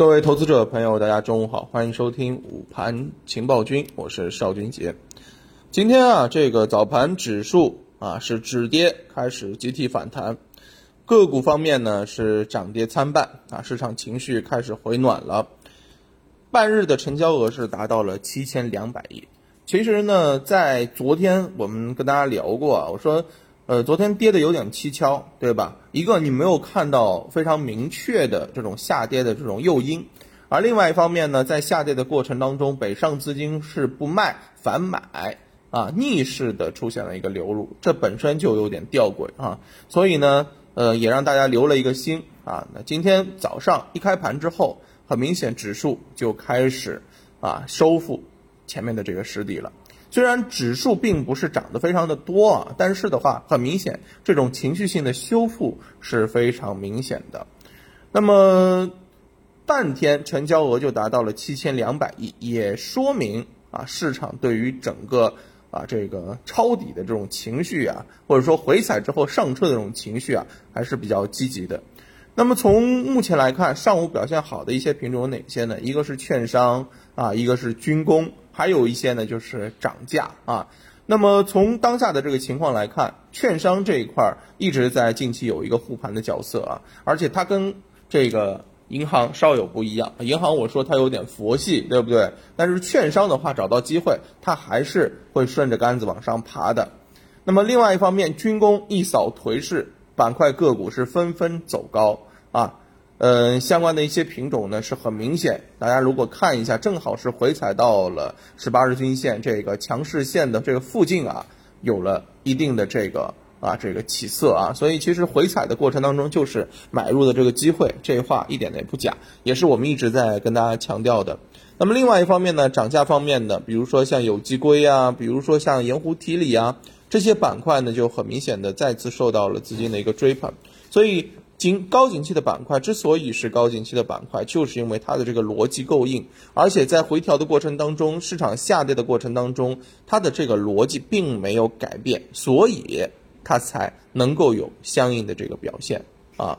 各位投资者朋友，大家中午好，欢迎收听午盘情报君，我是邵军杰。今天啊，这个早盘指数啊是止跌开始集体反弹，个股方面呢是涨跌参半啊，市场情绪开始回暖了。半日的成交额是达到了七千两百亿。其实呢，在昨天我们跟大家聊过啊，我说。呃，昨天跌的有点蹊跷，对吧？一个你没有看到非常明确的这种下跌的这种诱因，而另外一方面呢，在下跌的过程当中，北上资金是不卖反买啊，逆势的出现了一个流入，这本身就有点吊诡啊，所以呢，呃，也让大家留了一个心啊。那今天早上一开盘之后，很明显指数就开始啊收复前面的这个失地了。虽然指数并不是涨得非常的多啊，但是的话，很明显这种情绪性的修复是非常明显的。那么半天成交额就达到了七千两百亿，也说明啊，市场对于整个啊这个抄底的这种情绪啊，或者说回踩之后上车的这种情绪啊，还是比较积极的。那么从目前来看，上午表现好的一些品种有哪些呢？一个是券商啊，一个是军工。还有一些呢，就是涨价啊。那么从当下的这个情况来看，券商这一块儿一直在近期有一个护盘的角色啊，而且它跟这个银行稍有不一样。银行我说它有点佛系，对不对？但是券商的话，找到机会，它还是会顺着杆子往上爬的。那么另外一方面，军工一扫颓势，板块个股是纷纷走高啊。嗯，相关的一些品种呢是很明显，大家如果看一下，正好是回踩到了十八日均线这个强势线的这个附近啊，有了一定的这个啊这个起色啊，所以其实回踩的过程当中就是买入的这个机会，这话一点也不假，也是我们一直在跟大家强调的。那么另外一方面呢，涨价方面的，比如说像有机硅啊，比如说像盐湖提锂啊，这些板块呢就很明显的再次受到了资金的一个追捧，所以。景高景气的板块之所以是高景气的板块，就是因为它的这个逻辑够硬，而且在回调的过程当中，市场下跌的过程当中，它的这个逻辑并没有改变，所以它才能够有相应的这个表现啊。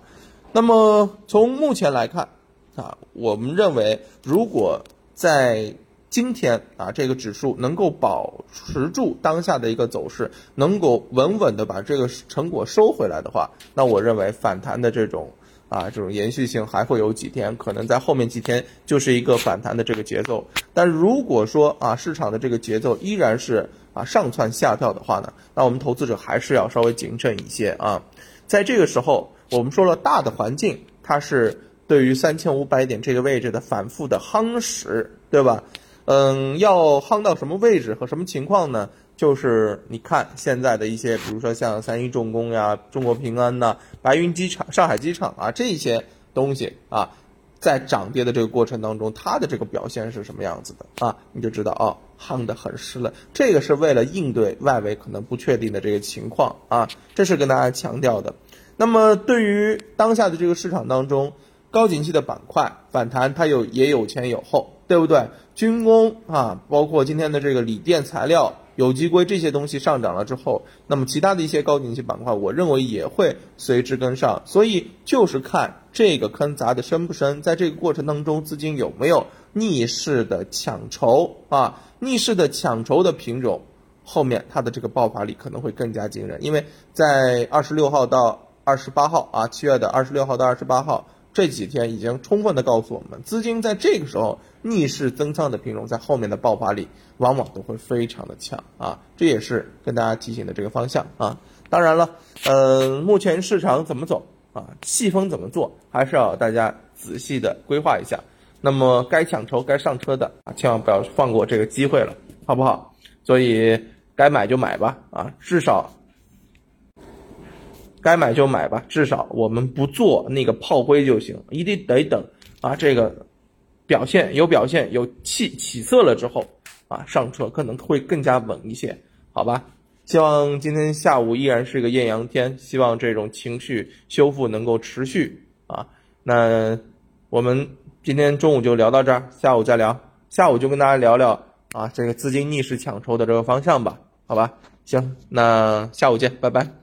那么从目前来看啊，我们认为如果在今天啊，这个指数能够保持住当下的一个走势，能够稳稳的把这个成果收回来的话，那我认为反弹的这种啊这种延续性还会有几天，可能在后面几天就是一个反弹的这个节奏。但如果说啊市场的这个节奏依然是啊上蹿下跳的话呢，那我们投资者还是要稍微谨慎一些啊。在这个时候，我们说了大的环境，它是对于三千五百点这个位置的反复的夯实，对吧？嗯，要夯到什么位置和什么情况呢？就是你看现在的一些，比如说像三一重工呀、中国平安呐、白云机场、上海机场啊这些东西啊，在涨跌的这个过程当中，它的这个表现是什么样子的啊？你就知道哦，夯得很实了。这个是为了应对外围可能不确定的这个情况啊，这是跟大家强调的。那么对于当下的这个市场当中，高景气的板块反弹，它有也有前有后。对不对？军工啊，包括今天的这个锂电材料、有机硅这些东西上涨了之后，那么其他的一些高景气板块，我认为也会随之跟上。所以就是看这个坑砸的深不深，在这个过程当中，资金有没有逆势的抢筹啊？逆势的抢筹的品种，后面它的这个爆发力可能会更加惊人。因为在二十六号到二十八号啊，七月的二十六号到二十八号。这几天已经充分的告诉我们，资金在这个时候逆势增仓的品种，在后面的爆发力往往都会非常的强啊，这也是跟大家提醒的这个方向啊。当然了，呃，目前市场怎么走啊，细分怎么做，还是要大家仔细的规划一下。那么该抢筹、该上车的啊，千万不要放过这个机会了，好不好？所以该买就买吧啊，至少。该买就买吧，至少我们不做那个炮灰就行，一定得等啊，这个表现有表现有起起色了之后啊，上车可能会更加稳一些，好吧？希望今天下午依然是个艳阳天，希望这种情绪修复能够持续啊。那我们今天中午就聊到这儿，下午再聊，下午就跟大家聊聊啊，这个资金逆势抢筹的这个方向吧，好吧？行，那下午见，拜拜。